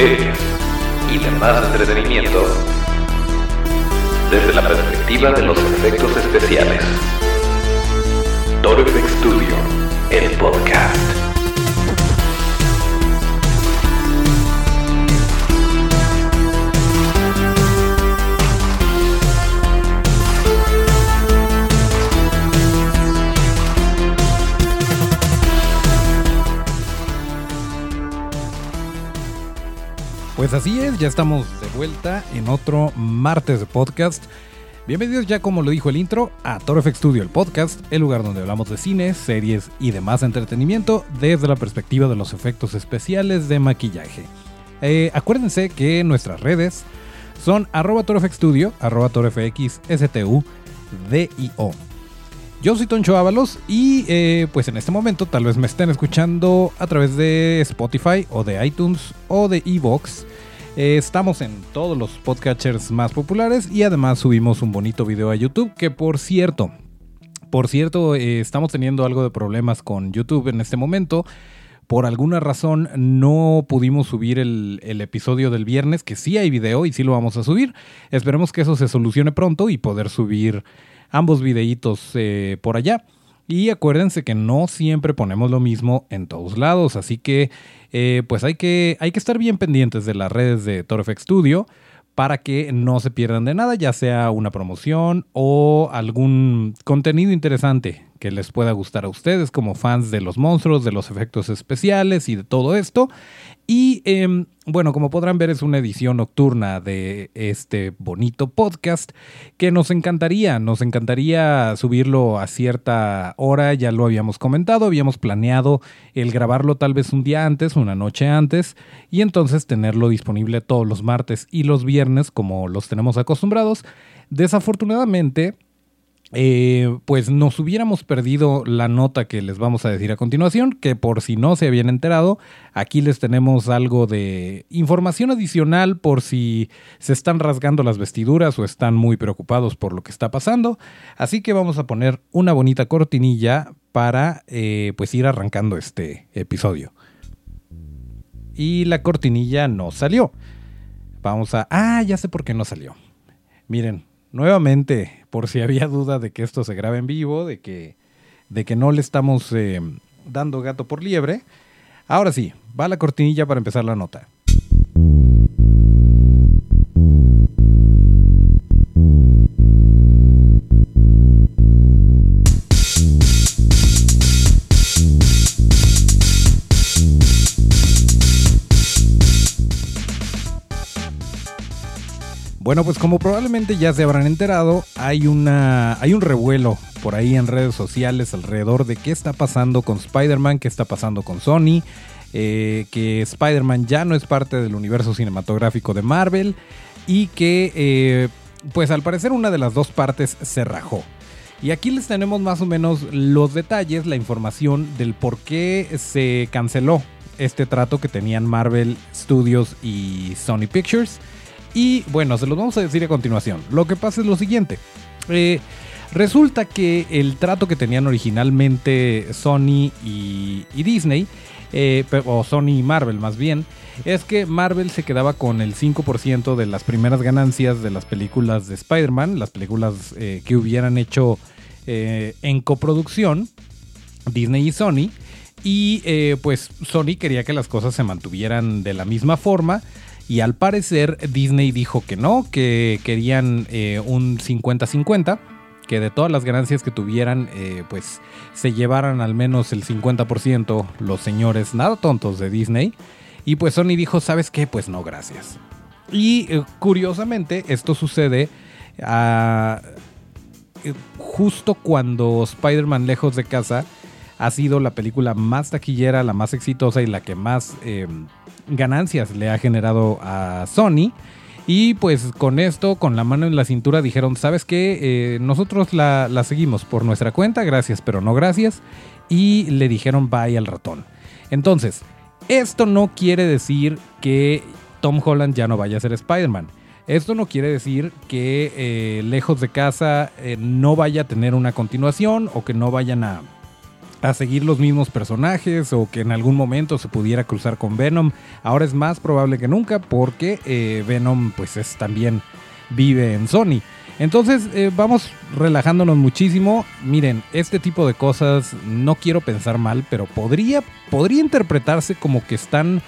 series y demás entretenimiento desde la perspectiva de los efectos especiales. Toro FX Studio, el podcast. Pues así es, ya estamos de vuelta en otro martes de podcast. Bienvenidos ya como lo dijo el intro a Toro FX Studio, el podcast, el lugar donde hablamos de cine, series y demás entretenimiento desde la perspectiva de los efectos especiales de maquillaje. Eh, acuérdense que nuestras redes son arroba Studio, arroba torofxstu. Yo soy Toncho Ábalos y eh, pues en este momento tal vez me estén escuchando a través de Spotify o de iTunes o de Evox. Eh, estamos en todos los podcatchers más populares y además subimos un bonito video a YouTube que por cierto, por cierto eh, estamos teniendo algo de problemas con YouTube en este momento. Por alguna razón no pudimos subir el, el, episodio del viernes, que sí hay video y sí lo vamos a subir. Esperemos que eso se solucione pronto y poder subir ambos videitos eh, por allá. Y acuérdense que no siempre ponemos lo mismo en todos lados, así que eh, pues hay que, hay que estar bien pendientes de las redes de ToroFX Studio para que no se pierdan de nada, ya sea una promoción o algún contenido interesante que les pueda gustar a ustedes como fans de los monstruos, de los efectos especiales y de todo esto. Y em, bueno, como podrán ver es una edición nocturna de este bonito podcast que nos encantaría, nos encantaría subirlo a cierta hora, ya lo habíamos comentado, habíamos planeado el grabarlo tal vez un día antes, una noche antes, y entonces tenerlo disponible todos los martes y los viernes como los tenemos acostumbrados. Desafortunadamente, eh, pues nos hubiéramos perdido la nota que les vamos a decir a continuación, que por si no se habían enterado, aquí les tenemos algo de información adicional por si se están rasgando las vestiduras o están muy preocupados por lo que está pasando. Así que vamos a poner una bonita cortinilla para eh, pues ir arrancando este episodio. Y la cortinilla no salió. Vamos a... Ah, ya sé por qué no salió. Miren, nuevamente, por si había duda de que esto se graba en vivo, de que, de que no le estamos eh, dando gato por liebre, ahora sí, va la cortinilla para empezar la nota. Bueno, pues como probablemente ya se habrán enterado, hay, una, hay un revuelo por ahí en redes sociales alrededor de qué está pasando con Spider-Man, qué está pasando con Sony, eh, que Spider-Man ya no es parte del universo cinematográfico de Marvel y que, eh, pues al parecer una de las dos partes se rajó. Y aquí les tenemos más o menos los detalles, la información del por qué se canceló este trato que tenían Marvel Studios y Sony Pictures. Y bueno, se los vamos a decir a continuación. Lo que pasa es lo siguiente. Eh, resulta que el trato que tenían originalmente Sony y, Disney, eh, o Sony y Marvel más bien, es que Marvel se quedaba con el 5% de las primeras ganancias de las películas de Spider-Man, las películas eh, que hubieran hecho en coproducción, Disney y Sony. Y pues Sony quería que las cosas se mantuvieran de la misma forma y al parecer Disney dijo que no, que querían eh, un 50-50, que de todas las ganancias que tuvieran, eh, pues se llevaran al menos el 50% los señores nada tontos de Disney. Y pues Sony dijo, ¿sabes qué? Pues no, gracias. Y eh, curiosamente esto sucede ah, justo cuando Spider-Man Lejos de Casa ha sido la película más taquillera, la más exitosa y la que más ganancias le ha generado a Sony. Y pues con esto, con la mano en la cintura, dijeron, ¿sabes qué? Eh, nosotros la, seguimos por nuestra cuenta, gracias, pero no gracias. Y le dijeron, bye al ratón. Entonces, esto no quiere decir que Tom Holland ya no vaya a ser Spider-Man. Esto no quiere decir que eh, lejos de casa eh, no vaya a tener una continuación o que no vayan a, a seguir los mismos personajes o que en algún momento se pudiera cruzar con Venom. Ahora es más probable que nunca porque eh, Venom pues es también vive en Sony. Entonces eh, vamos relajándonos muchísimo. Miren, este tipo de cosas no quiero pensar mal, pero podría, podría interpretarse como que están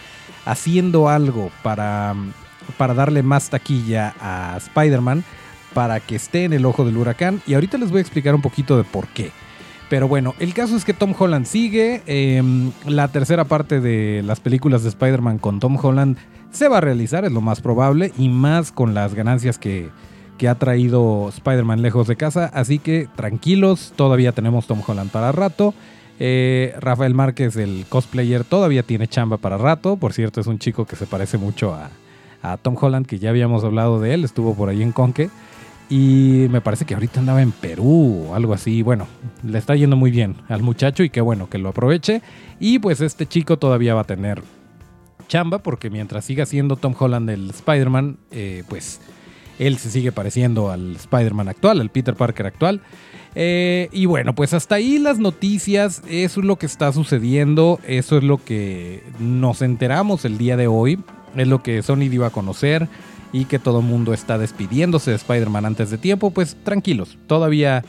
haciendo algo para, para darle más taquilla a Spider-Man, para que esté en el ojo del huracán. Y ahorita les voy a explicar un poquito de por qué. Pero bueno, el caso es que Tom Holland sigue. Em, la tercera parte de las películas de Spider-Man con Tom Holland se va a realizar, es lo más probable, y más con las ganancias que, que ha traído Spider-Man lejos de casa. Así que tranquilos, todavía tenemos Tom Holland para rato. Eh, Rafael Márquez, el cosplayer, todavía tiene chamba para rato. Por cierto, es un chico que se parece mucho a, a Tom Holland, que ya habíamos hablado de él, estuvo por ahí en Conque. Y me parece que ahorita andaba en Perú o algo así. Bueno, le está yendo muy bien al muchacho y qué bueno que lo aproveche. Y pues este chico todavía va a tener chamba porque mientras siga siendo Tom Holland el Spider-Man, eh, pues él se sigue pareciendo al Spider-Man actual, al Peter Parker actual. Eh, y bueno, pues hasta ahí las noticias, eso es lo que está sucediendo, eso es lo que nos enteramos el día de hoy, es lo que Sony dio a conocer y que todo el mundo está despidiéndose de Spider-Man antes de tiempo, pues tranquilos, todavía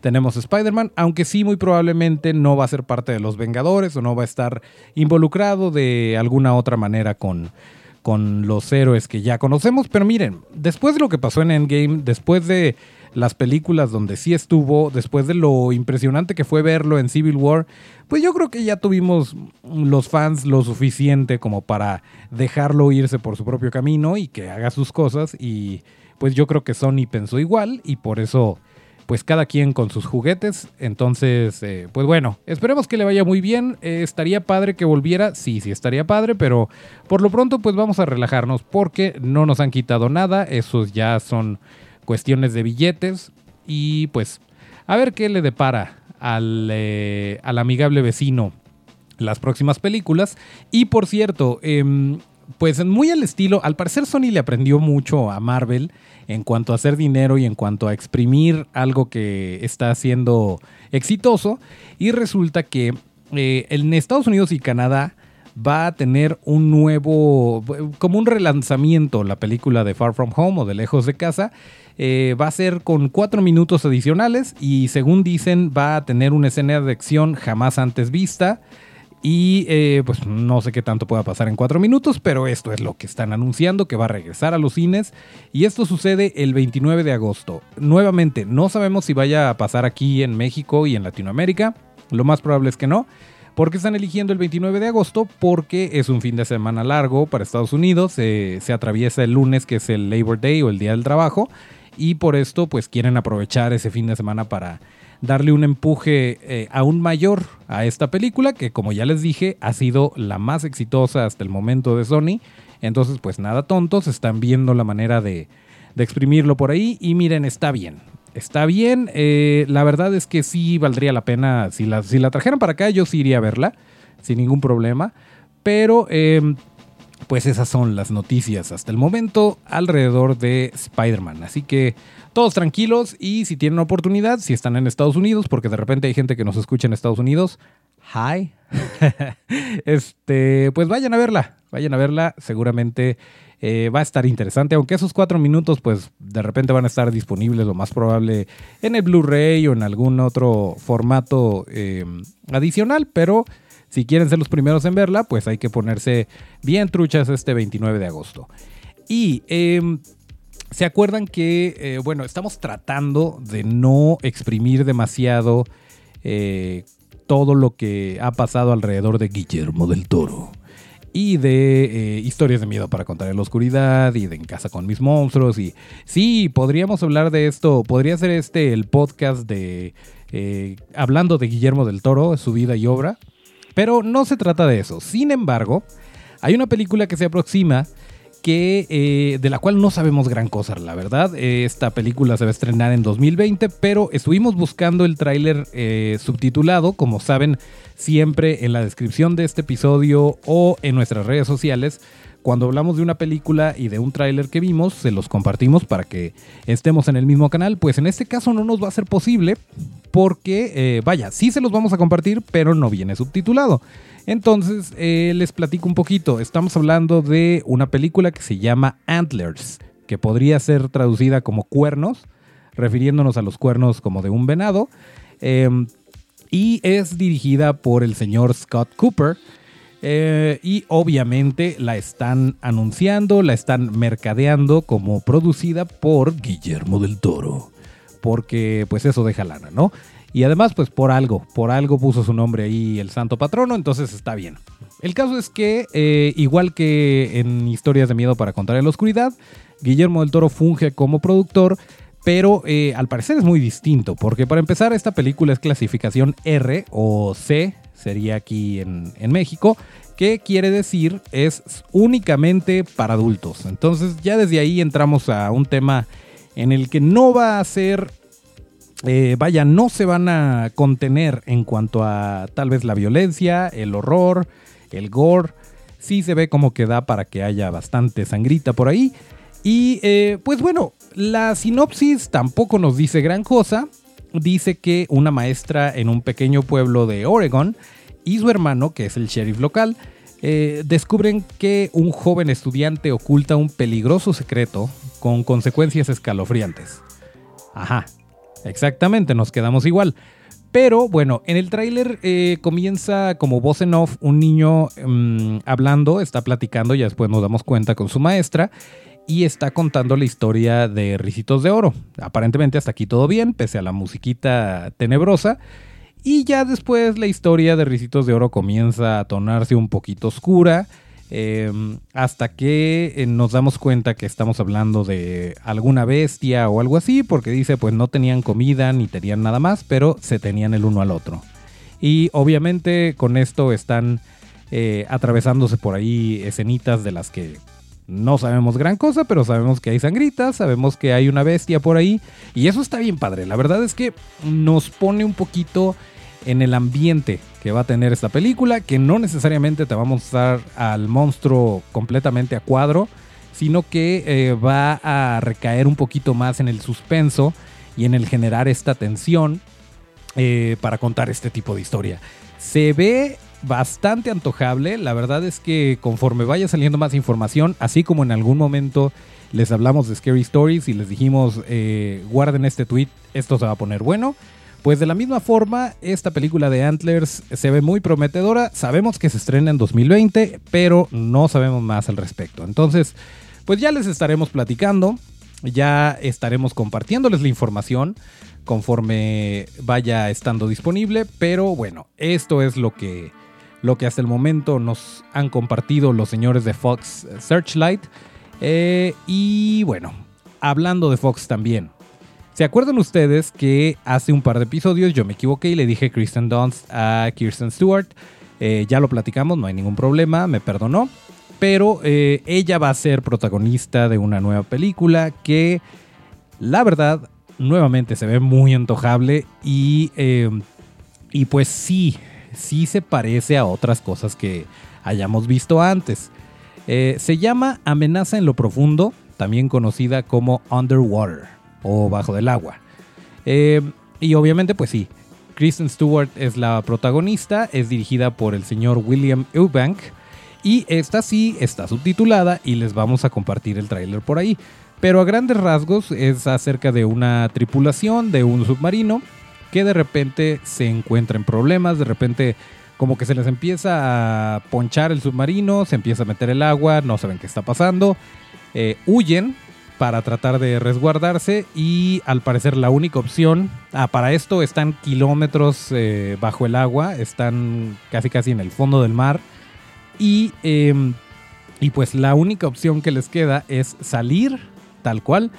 tenemos Spider-Man, aunque sí muy probablemente no va a ser parte de los Vengadores o no va a estar involucrado de alguna otra manera con, con los héroes que ya conocemos, pero miren, después de lo que pasó en Endgame, después de las películas donde sí estuvo, después de lo impresionante que fue verlo en Civil War, pues yo creo que ya tuvimos los fans lo suficiente como para dejarlo irse por su propio camino y que haga sus cosas y pues yo creo que Sony pensó igual y por eso pues cada quien con sus juguetes. Entonces, eh, pues bueno, esperemos que le vaya muy bien. Eh, estaría padre que volviera, sí, sí, estaría padre, pero por lo pronto pues vamos a relajarnos porque no nos han quitado nada. Esos ya son cuestiones de billetes y pues a ver qué le depara al, eh, al amigable vecino las próximas películas. Y por cierto, em, pues muy al estilo, al parecer Sony le aprendió mucho a Marvel en cuanto a hacer dinero y en cuanto a exprimir algo que está siendo exitoso. Y resulta que eh, en Estados Unidos y Canadá va a tener un nuevo, como un relanzamiento, la película de Far From Home o de Lejos de Casa. Eh, va a ser con cuatro minutos adicionales y según dicen va a tener una escena de acción jamás antes vista. Y eh, pues no sé qué tanto pueda pasar en cuatro minutos, pero esto es lo que están anunciando, que va a regresar a los cines. Y esto sucede el 29 de agosto. Nuevamente, no sabemos si vaya a pasar aquí en México y en Latinoamérica. Lo más probable es que no. porque están eligiendo el 29 de agosto? Porque es un fin de semana largo para Estados Unidos. se atraviesa el lunes, que es el Labor Day o el Día del Trabajo y por esto pues quieren aprovechar ese fin de semana para darle un empuje eh, aún mayor a esta película que como ya les dije ha sido la más exitosa hasta el momento de Sony. Entonces pues nada tontos, están viendo la manera de, exprimirlo por ahí y miren, está bien. Está bien, eh, la verdad es que sí valdría la pena, si la, si la trajeran para acá yo sí iría a verla, sin ningún problema. Pero em, pues esas son las noticias hasta el momento alrededor de Spider-Man. Así que todos tranquilos y si tienen oportunidad, si están en Estados Unidos, porque de repente hay gente que nos escucha en Estados Unidos, hi, este, pues vayan a verla, vayan a verla, seguramente eh, va a estar interesante, aunque esos cuatro minutos pues de repente van a estar disponibles lo más probable en el Blu-ray o en algún otro formato eh, adicional, pero si quieren ser los primeros en verla, pues hay que ponerse bien truchas este 29 de agosto. Y em, se acuerdan que, eh, bueno, estamos tratando de no exprimir demasiado eh, todo lo que ha pasado alrededor de Guillermo del Toro. Y de eh, historias de miedo para contar en la oscuridad y de En casa con mis monstruos. Y sí, podríamos hablar de esto. Podría ser este el podcast de hablando de Guillermo del Toro, su vida y obra. Pero no se trata de eso. Sin embargo, hay una película que se aproxima que, eh, de la cual no sabemos gran cosa, la verdad. Esta película se va a estrenar en 2020, pero estuvimos buscando el tráiler eh, subtitulado, como saben, siempre en la descripción de este episodio o en nuestras redes sociales, cuando hablamos de una película y de un tráiler que vimos, se los compartimos para que estemos en el mismo canal. Pues en este caso no nos va a ser posible porque, eh, vaya, sí se los vamos a compartir, pero no viene subtitulado. Entonces, eh, les platico un poquito. Estamos hablando de una película que se llama Antlers, que podría ser traducida como cuernos, refiriéndonos a los cuernos como de un venado. Em, y es dirigida por el señor Scott Cooper. Eh, y obviamente la están anunciando, la están mercadeando como producida por Guillermo del Toro. Porque pues eso deja lana, ¿no? Y además pues por algo, por algo puso su nombre ahí el santo patrono, entonces está bien. El caso es que, eh, igual que en Historias de Miedo para Contar en la Oscuridad, Guillermo del Toro funge como productor, pero eh, al parecer es muy distinto, porque para empezar esta película es clasificación R o C, sería aquí en, México, que quiere decir es únicamente para adultos. Entonces ya desde ahí entramos a un tema en el que no va a ser, eh, vaya, no se van a contener en cuanto a tal vez la violencia, el horror, el gore. Sí se ve como que da para que haya bastante sangrita por ahí. Y eh, pues bueno, la sinopsis tampoco nos dice gran cosa dice que una maestra en un pequeño pueblo de Oregon y su hermano, que es el sheriff local, eh, descubren que un joven estudiante oculta un peligroso secreto con consecuencias escalofriantes. Ajá, exactamente, nos quedamos igual. Pero bueno, en el tráiler eh, comienza como voz en off un niño mm, hablando, está platicando, ya después nos damos cuenta con su maestra, y está contando la historia de Ricitos de Oro. Aparentemente hasta aquí todo bien, pese a la musiquita tenebrosa. Y ya después la historia de Ricitos de Oro comienza a tornarse un poquito oscura. Em, hasta que eh, nos damos cuenta que estamos hablando de alguna bestia o algo así, porque dice pues no tenían comida ni tenían nada más, pero se tenían el uno al otro. Y obviamente con esto están eh, atravesándose por ahí escenitas de las que no sabemos gran cosa, pero sabemos que hay sangritas, sabemos que hay una bestia por ahí. Y eso está bien padre. La verdad es que nos pone un poquito en el ambiente que va a tener esta película, que no necesariamente te va a mostrar al monstruo completamente a cuadro, sino que eh, va a recaer un poquito más en el suspenso y en el generar esta tensión eh, para contar este tipo de historia. Se ve bastante antojable. La verdad es que conforme vaya saliendo más información, así como en algún momento les hablamos de Scary Stories y les dijimos, eh, guarden este tweet, esto se va a poner bueno. Pues de la misma forma, esta película de Antlers se ve muy prometedora. Sabemos que se estrena en 2020, pero no sabemos más al respecto. Entonces, pues ya les estaremos platicando, ya estaremos compartiéndoles la información conforme vaya estando disponible. Pero bueno, esto es lo que lo que hasta el momento nos han compartido los señores de Fox Searchlight. Eh, y bueno, hablando de Fox también. ¿Se acuerdan ustedes que hace un par de episodios yo me equivoqué y le dije Kristen Dunst a Kirsten Stewart? Eh, ya lo platicamos, no hay ningún problema, me perdonó. Pero eh, ella va a ser protagonista de una nueva película que, la verdad, nuevamente se ve muy antojable y, y pues sí, sí se parece a otras cosas que hayamos visto antes. Eh, se llama Amenaza en lo Profundo, también conocida como Underwater o Bajo del Agua. Eh, y obviamente, pues sí, Kristen Stewart es la protagonista, es dirigida por el señor William Eubank. Y esta sí está subtitulada y les vamos a compartir el tráiler por ahí. Pero a grandes rasgos es acerca de una tripulación de un submarino que de repente se encuentra en problemas, de repente como que se les empieza a ponchar el submarino, se empieza a meter el agua, no saben qué está pasando, eh, huyen para tratar de resguardarse y al parecer la única opción, ah, para esto están kilómetros eh, bajo el agua, están casi casi en el fondo del mar y, em, y pues la única opción que les queda es salir tal cual,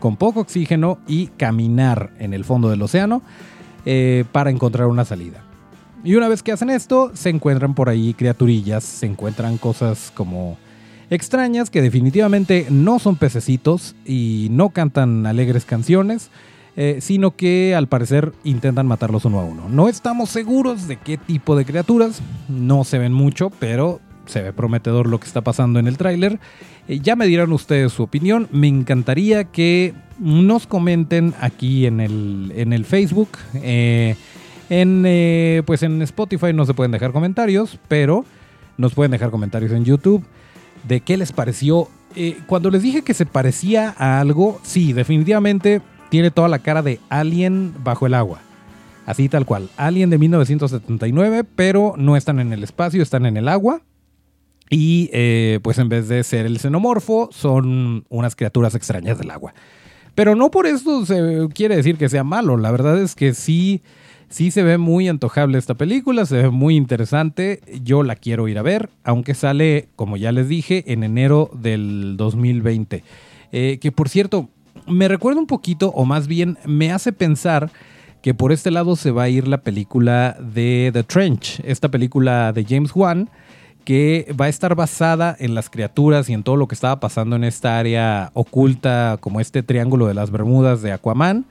con poco oxígeno y caminar en el fondo del océano. Eh, para encontrar una salida. Y una vez que hacen esto, se encuentran por ahí criaturillas, se encuentran cosas como extrañas que definitivamente no son pececitos y no cantan alegres canciones, eh, sino que al parecer intentan matarlos uno a uno. No estamos seguros de qué tipo de criaturas, no se ven mucho, pero se ve prometedor lo que está pasando en el tráiler. Eh, ya me dirán ustedes su opinión. Me encantaría que nos comenten aquí en el, en el Facebook. Eh, en, eh, pues en Spotify no se pueden dejar comentarios, pero nos pueden dejar comentarios en YouTube de qué les pareció. cuando les dije que se parecía a algo, sí, definitivamente tiene toda la cara de Alien bajo el agua. Así tal cual. Alien de 1979, pero no están en el espacio, están en el agua. Y eh, pues en vez de ser el xenomorfo, son unas criaturas extrañas del agua. Pero no por eso se quiere decir que sea malo. La verdad es que sí, sí se ve muy antojable esta película, se ve muy interesante. Yo la quiero ir a ver, aunque sale, como ya les dije, en enero del 2020. Eh, que por cierto, me recuerda un poquito, o más bien me hace pensar que por este lado se va a ir la película de The Trench, esta película de James Wan, que va a estar basada en las criaturas y en todo lo que estaba pasando en esta área oculta, como este triángulo de las Bermudas de Aquaman.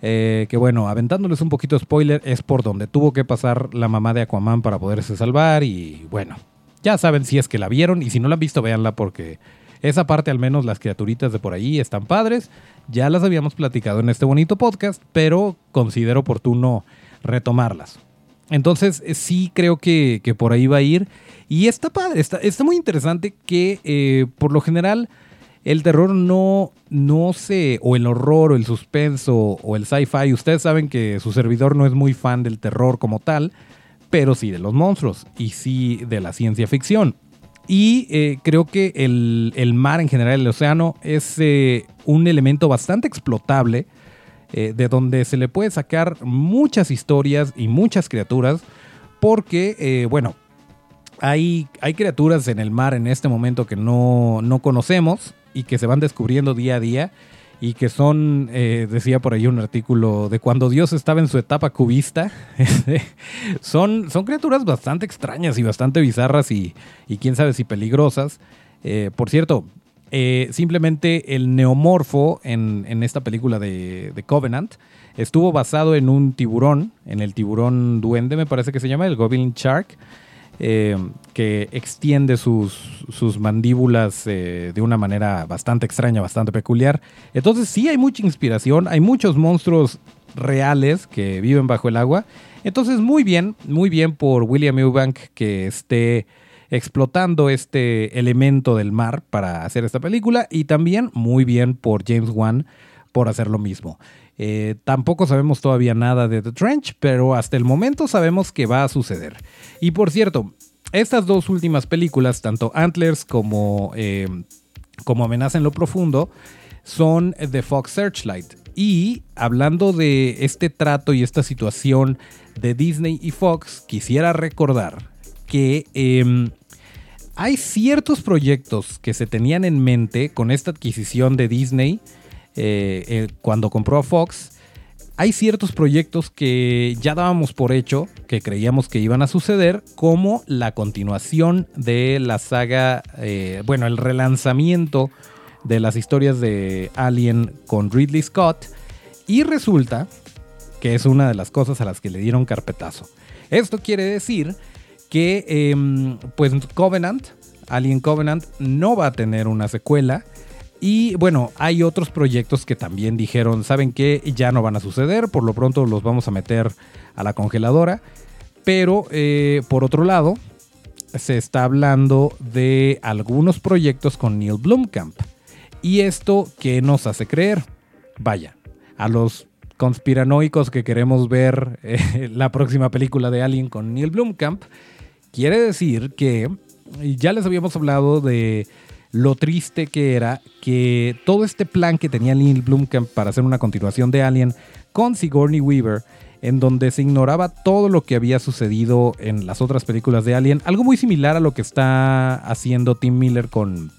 Eh, que bueno, aventándoles un poquito spoiler, es por donde tuvo que pasar la mamá de Aquaman para poderse salvar. Y bueno, ya saben si es que la vieron y si no la han visto, véanla porque esa parte, al menos las criaturitas de por ahí, están padres. Ya las habíamos platicado en este bonito podcast, pero considero oportuno retomarlas. Entonces, eh, sí creo que, por ahí va a ir. Y está padre, está, está muy interesante que eh, por lo general el terror no, no se, o el horror, o el suspenso, o el sci-fi, ustedes saben que su servidor no es muy fan del terror como tal, pero sí de los monstruos y sí de la ciencia ficción. Y eh, creo que el, mar en general, el océano, es un elemento bastante explotable, eh, de donde se le puede sacar muchas historias y muchas criaturas, porque, bueno, hay, hay, criaturas en el mar en este momento que no, no conocemos y que se van descubriendo día a día y que son, eh, decía por ahí un artículo, de cuando Dios estaba en su etapa cubista. son, son criaturas bastante extrañas y bastante bizarras y, quién sabe si peligrosas. Eh, por cierto, eh, simplemente el neomorfo en, en esta película de, Covenant estuvo basado en un tiburón, en el tiburón duende me parece que se llama, el Goblin Shark. Eh, que extiende sus, sus mandíbulas eh, de una manera bastante extraña, bastante peculiar. Entonces sí hay mucha inspiración, hay muchos monstruos reales que viven bajo el agua. Entonces muy bien, muy bien por William Eubank que esté explotando este elemento del mar para hacer esta película y también muy bien por James Wan por hacer lo mismo. Eh, tampoco sabemos todavía nada de The Trench, pero hasta el momento sabemos que va a suceder. Y por cierto, estas dos últimas películas, tanto Antlers como, eh, como Amenaza en lo Profundo, son de Fox Searchlight. Y hablando de este trato y esta situación de Disney y Fox, quisiera recordar que em, hay ciertos proyectos que se tenían en mente con esta adquisición de Disney eh, eh, cuando compró a Fox, hay ciertos proyectos que ya dábamos por hecho, que creíamos que iban a suceder, como la continuación de la saga, eh, bueno, el relanzamiento de las historias de Alien con Ridley Scott, y resulta que es una de las cosas a las que le dieron carpetazo. Esto quiere decir que, em, pues, Covenant, Alien Covenant, no va a tener una secuela, y bueno, hay otros proyectos que también dijeron, ¿saben qué? Ya no van a suceder, por lo pronto los vamos a meter a la congeladora. Pero eh, por otro lado, se está hablando de algunos proyectos con Neil Blomkamp. ¿Y esto qué nos hace creer? Vaya, a los conspiranoicos que queremos ver eh, la próxima película de Alien con Neil Blomkamp, quiere decir que ya les habíamos hablado de lo triste que era que todo este plan que tenía Neil Blomkamp para hacer una continuación de Alien con Sigourney Weaver, en donde se ignoraba todo lo que había sucedido en las otras películas de Alien, algo muy similar a lo que está haciendo Tim Miller con,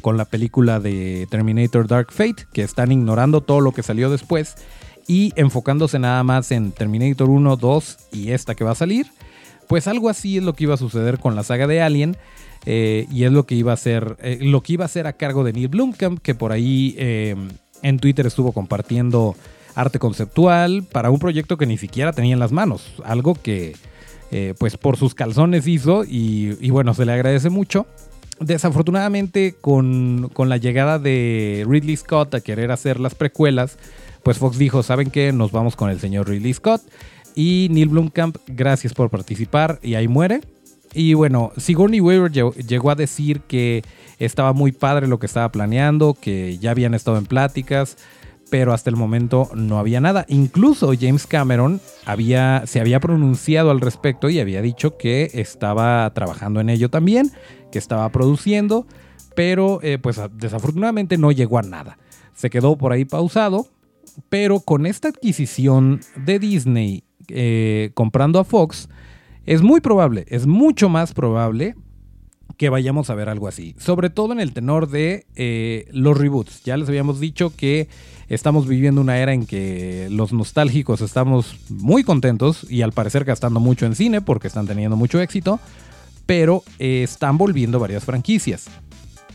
con la película de Terminator Dark Fate, que están ignorando todo lo que salió después y enfocándose nada más en Terminator 1, 2 y esta que va a salir. Pues algo así es lo que iba a suceder con la saga de Alien. Eh, y es lo que iba a ser, eh, lo que iba a ser a cargo de Neil Blomkamp, que por ahí eh, en Twitter estuvo compartiendo arte conceptual para un proyecto que ni siquiera tenía en las manos, algo que, pues por sus calzones hizo y, bueno, se le agradece mucho. Desafortunadamente con, con, la llegada de Ridley Scott a querer hacer las precuelas, pues Fox dijo, ¿saben qué? Nos vamos con el señor Ridley Scott. Y Neil Blomkamp, gracias por participar y ahí muere. Y bueno, Sigourney Weaver llegó a decir que estaba muy padre lo que estaba planeando, que ya habían estado en pláticas, pero hasta el momento no había nada. Incluso James Cameron había, se había pronunciado al respecto y había dicho que estaba trabajando en ello también, que estaba produciendo, pero eh, pues desafortunadamente no llegó a nada. Se quedó por ahí pausado, pero con esta adquisición de Disney eh, comprando a Fox, es muy probable, es mucho más probable que vayamos a ver algo así. Sobre todo en el tenor de eh, los reboots. Ya les habíamos dicho que estamos viviendo una era en que los nostálgicos estamos muy contentos y al parecer gastando mucho en cine porque están teniendo mucho éxito, pero eh, están volviendo varias franquicias.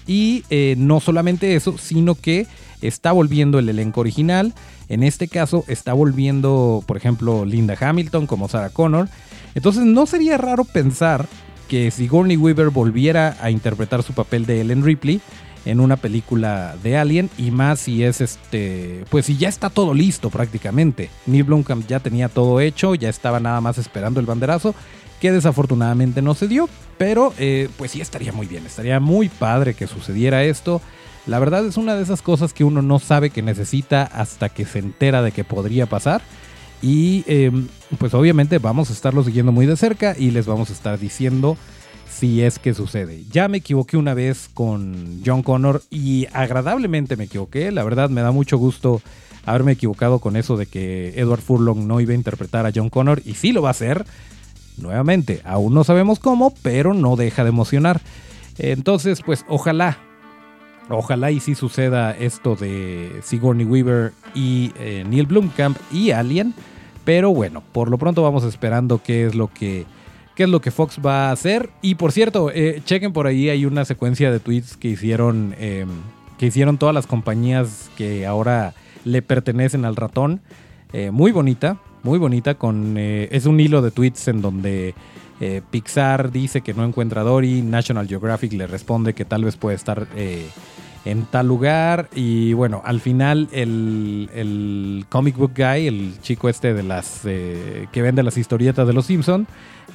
Y eh, no solamente eso, sino que está volviendo el elenco original. En este caso está volviendo, por ejemplo, Linda Hamilton como Sarah Connor. Entonces no sería raro pensar que Sigourney Weaver volviera a interpretar su papel de Ellen Ripley en una película de Alien y más si es este, pues si ya está todo listo prácticamente. Neil Blomkamp ya tenía todo hecho, ya estaba nada más esperando el banderazo, que desafortunadamente no se dio, pero eh, pues sí estaría muy bien, estaría muy padre que sucediera esto. La verdad es una de esas cosas que uno no sabe que necesita hasta que se entera de que podría pasar. Y em, pues obviamente vamos a estarlo siguiendo muy de cerca y les vamos a estar diciendo si es que sucede. Ya me equivoqué una vez con John Connor y agradablemente me equivoqué. La verdad me da mucho gusto haberme equivocado con eso de que Edward Furlong no iba a interpretar a John Connor y sí lo va a hacer. Nuevamente, aún no sabemos cómo, pero no deja de emocionar. Entonces, pues ojalá, ojalá y sí suceda esto de Sigourney Weaver y eh, Neil Blomkamp y Alien. Pero bueno, por lo pronto vamos esperando qué es lo que, qué es lo que Fox va a hacer. Y por cierto, eh, chequen por ahí, hay una secuencia de tweets que hicieron, em, que hicieron todas las compañías que ahora le pertenecen al ratón. Eh, muy bonita, muy bonita. Con, eh, es un hilo de tweets en donde Pixar dice que no encuentra a Dory, National Geographic le responde que tal vez puede estar en tal lugar. Y bueno, al final el, comic book guy, el chico este de las eh, que vende las historietas de los Simpson,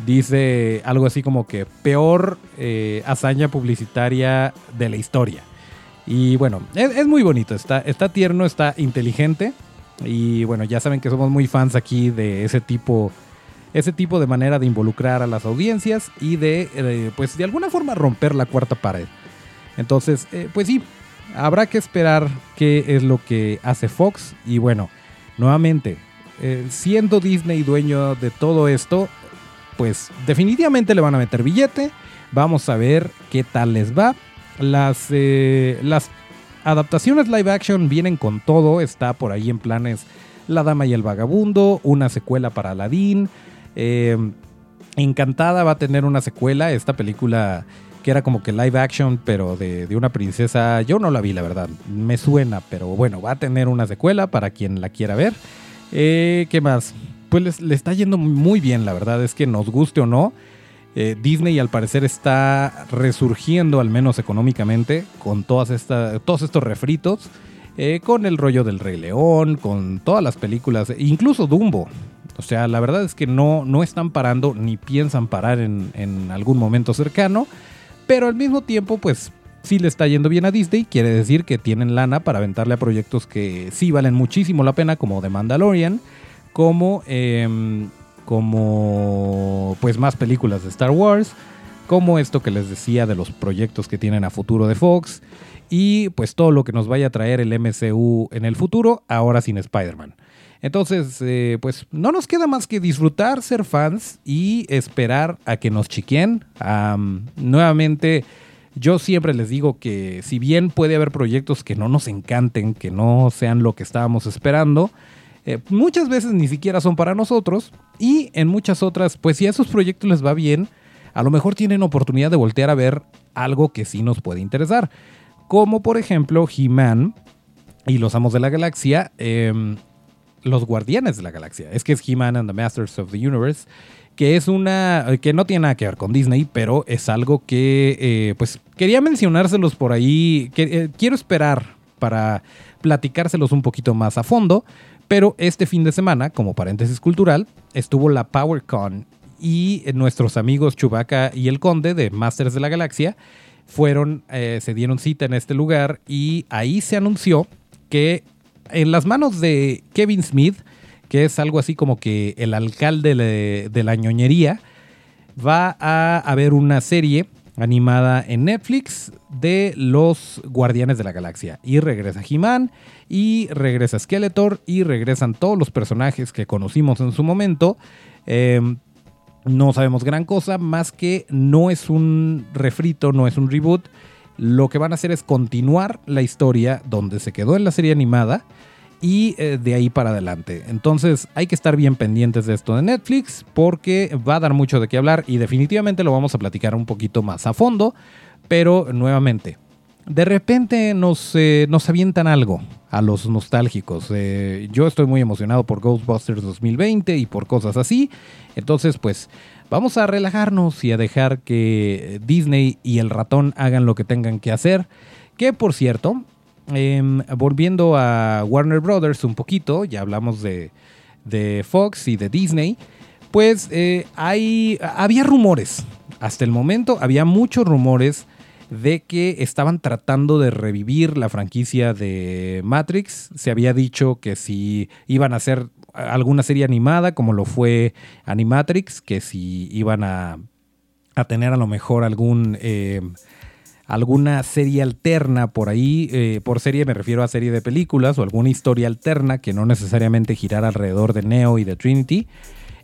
dice algo así como que peor eh, hazaña publicitaria de la historia. Y bueno, es, muy bonito, está, está tierno, está inteligente. Y bueno, ya saben que somos muy fans aquí de ese tipo ese tipo de manera de involucrar a las audiencias y de, eh, pues de alguna forma romper la cuarta pared. Entonces, pues sí, habrá que esperar qué es lo que hace Fox. Y bueno, nuevamente, eh, siendo Disney dueño de todo esto, pues definitivamente le van a meter billete. Vamos a ver qué tal les va. Las, eh, las adaptaciones live action vienen con todo. Está por ahí en planes La Dama y el Vagabundo, una secuela para Aladdin. Eh, Encantada va a tener una secuela. Esta película que era como que live action, pero de, una princesa. Yo no la vi, la verdad. Me suena, pero bueno, va a tener una secuela para quien la quiera ver. Eh, ¿Qué más? Pues le está yendo muy bien, la verdad. Es que nos guste o no. Eh, Disney al parecer está resurgiendo, al menos económicamente, con todas todos estos refritos. Eh, con el rollo del Rey León, con todas las películas, incluso Dumbo. O sea, la verdad es que no, no están parando ni piensan parar en, algún momento cercano. Pero al mismo tiempo, pues si le está yendo bien a Disney, quiere decir que tienen lana para aventarle a proyectos que sí valen muchísimo la pena, como The Mandalorian, como, em, como pues más películas de Star Wars, como esto que les decía de los proyectos que tienen a futuro de Fox, y pues todo lo que nos vaya a traer el MCU en el futuro, ahora sin Spider-Man. Entonces, eh, pues no nos queda más que disfrutar, ser fans y esperar a que nos chiquen. nuevamente, yo siempre les digo que si bien puede haber proyectos que no nos encanten, que no sean lo que estábamos esperando, eh, muchas veces ni siquiera son para nosotros y en muchas otras, pues si a esos proyectos les va bien, a lo mejor tienen oportunidad de voltear a ver algo que sí nos puede interesar. Como por ejemplo He-Man y los Amos de la Galaxia. Em, los Guardianes de la Galaxia. Es que es He-Man and the Masters of the Universe, que es una que no tiene nada que ver con Disney, pero es algo que eh, pues quería mencionárselos por ahí. Que, eh, quiero esperar para platicárselos un poquito más a fondo, pero este fin de semana, como paréntesis cultural, estuvo la PowerCon y nuestros amigos Chewbacca y el Conde de Masters de la Galaxia fueron, eh, se dieron cita en este lugar y ahí se anunció que en las manos de Kevin Smith, que es algo así como que el alcalde de, la ñoñería, va a haber una serie animada en Netflix de los Guardianes de la Galaxia. Y regresa He-Man, y regresa Skeletor, y regresan todos los personajes que conocimos en su momento. Em, no sabemos gran cosa, más que no es un refrito, no es un reboot. Lo que van a hacer es continuar la historia donde se quedó en la serie animada y eh, de ahí para adelante. Entonces hay que estar bien pendientes de esto de Netflix porque va a dar mucho de qué hablar y definitivamente lo vamos a platicar un poquito más a fondo, pero nuevamente, de repente nos, eh, nos avientan algo a los nostálgicos. Eh, yo estoy muy emocionado por Ghostbusters 2020 y por cosas así, entonces pues... Vamos a relajarnos y a dejar que Disney y el ratón hagan lo que tengan que hacer. Que por cierto, Em, volviendo a Warner Brothers un poquito, ya hablamos de, Fox y de Disney, pues eh, hay, había rumores, hasta el momento había muchos rumores de que estaban tratando de revivir la franquicia de Matrix. Se había dicho que si iban a hacer alguna serie animada, como lo fue Animatrix, que si iban a, tener a lo mejor algún... Eh, alguna serie alterna por ahí. Eh, por serie me refiero a serie de películas o alguna historia alterna que no necesariamente girara alrededor de Neo y de Trinity.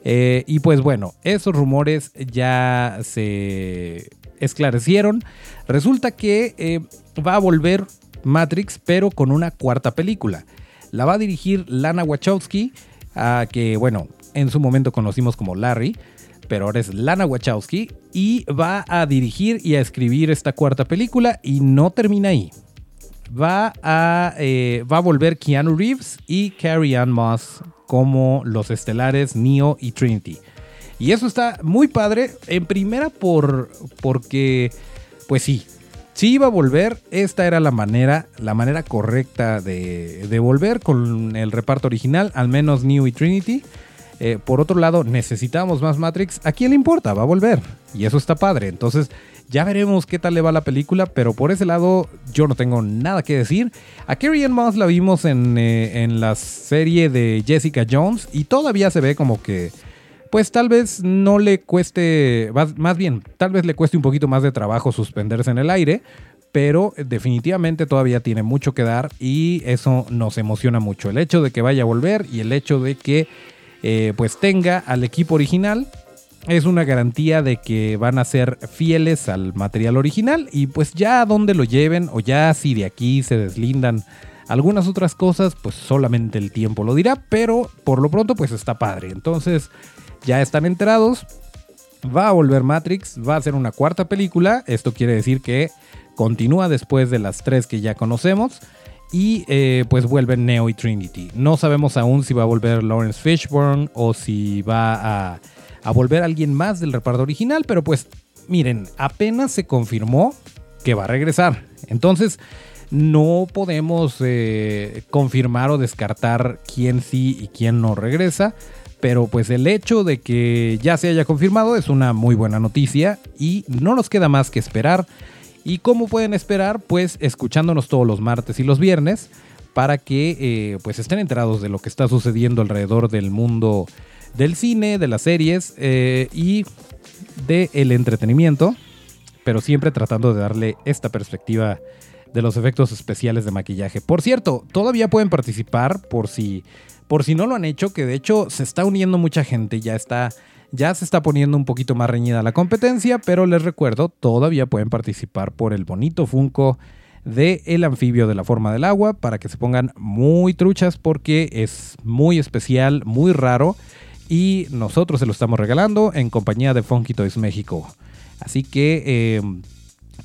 Eh, y pues bueno, esos rumores ya se esclarecieron. Resulta que eh, va a volver Matrix, pero con una cuarta película. La va a dirigir Lana Wachowski, a que bueno, en su momento conocimos como Larry pero ahora es Lana Wachowski y va a dirigir y a escribir esta cuarta película y no termina ahí. Va a, eh, va a volver Keanu Reeves y Carrie Ann Moss como los estelares Neo y Trinity. Y eso está muy padre. En primera por, porque, pues sí, sí iba a volver. Esta era la manera, la manera correcta de volver con el reparto original, al menos Neo y Trinity. Eh, por otro lado, necesitamos más Matrix. ¿A quién le importa? Va a volver. Y eso está padre. Entonces, ya veremos qué tal le va la película. Pero por ese lado, yo no tengo nada que decir. A Carrie Ann Moss la vimos en, eh, en la serie de Jessica Jones. Y todavía se ve como que. Pues tal vez no le cueste. Más bien, tal vez le cueste un poquito más de trabajo suspenderse en el aire pero definitivamente todavía tiene mucho que dar y eso nos emociona mucho. El hecho de que vaya a volver y el hecho de que eh, pues tenga al equipo original. Es una garantía de que van a ser fieles al material original y pues ya a donde lo lleven o ya si de aquí se deslindan algunas otras cosas, pues solamente el tiempo lo dirá, pero por lo pronto pues está padre. Entonces ya están enterados. Va a volver Matrix, va a ser una cuarta película. Esto quiere decir que continúa después de las tres que ya conocemos y eh, pues vuelven Neo y Trinity. No sabemos aún si va a volver Lawrence Fishburne o si va a, volver alguien más del reparto original, pero pues miren, apenas se confirmó que va a regresar. Entonces no podemos eh, confirmar o descartar quién sí y quién no regresa. Pero pues el hecho de que ya se haya confirmado es una muy buena noticia y no nos queda más que esperar y como pueden esperar, pues escuchándonos todos los martes y los viernes para que eh, pues estén enterados de lo que está sucediendo alrededor del mundo del cine, de las series eh, y del entretenimiento, pero siempre tratando de darle esta perspectiva de los efectos especiales de maquillaje. Por cierto, todavía pueden participar por si, por si no lo han hecho, que de hecho se está uniendo mucha gente, ya está ya se está poniendo un poquito más reñida la competencia, pero les recuerdo, todavía pueden participar por el bonito Funko de el anfibio de la forma del agua para que se pongan muy truchas porque es muy especial, muy raro y nosotros se lo estamos regalando en compañía de Funky Toys México. Así que, em,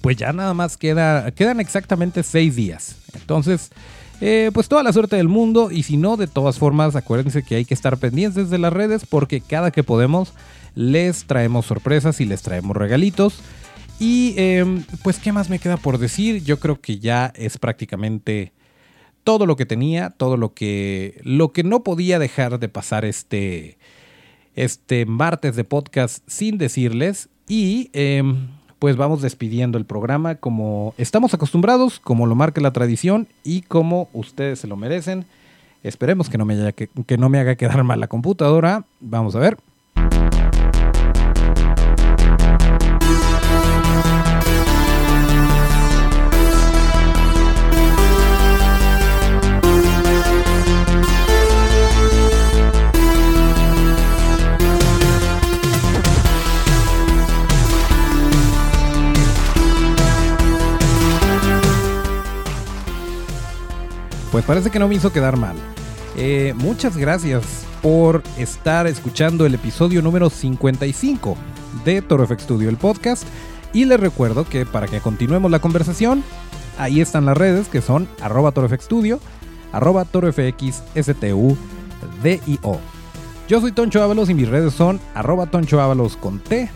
pues ya nada más queda, quedan exactamente seis días. Entonces, eh, pues toda la suerte del mundo y si no, de todas formas, acuérdense que hay que estar pendientes de las redes porque cada que podemos les traemos sorpresas y les traemos regalitos. Y em, pues, ¿qué más me queda por decir? Yo creo que ya es prácticamente todo lo que tenía, todo lo que, lo que no podía dejar de pasar este, este martes de podcast sin decirles. Y em, pues vamos despidiendo el programa como estamos acostumbrados, como lo marca la tradición y como ustedes se lo merecen. Esperemos que no me, haya que, no me haga quedar mal la computadora. Vamos a ver. Pues parece que no me hizo quedar mal. Eh, muchas gracias por estar escuchando el episodio número 55 de Toro FX Studio, el podcast. Y les recuerdo que para que continuemos la conversación, ahí están las redes que son arroba ToroFX Studio, arroba ToroFXSTUDIO. Yo soy Toncho Ábalos y mis redes son arroba Toncho Ábalos con T.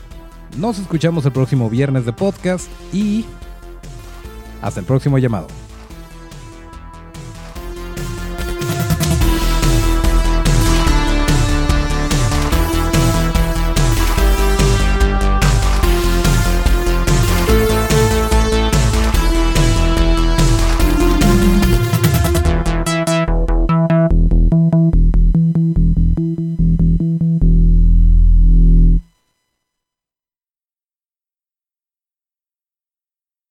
Nos escuchamos el próximo viernes de podcast y hasta el próximo llamado.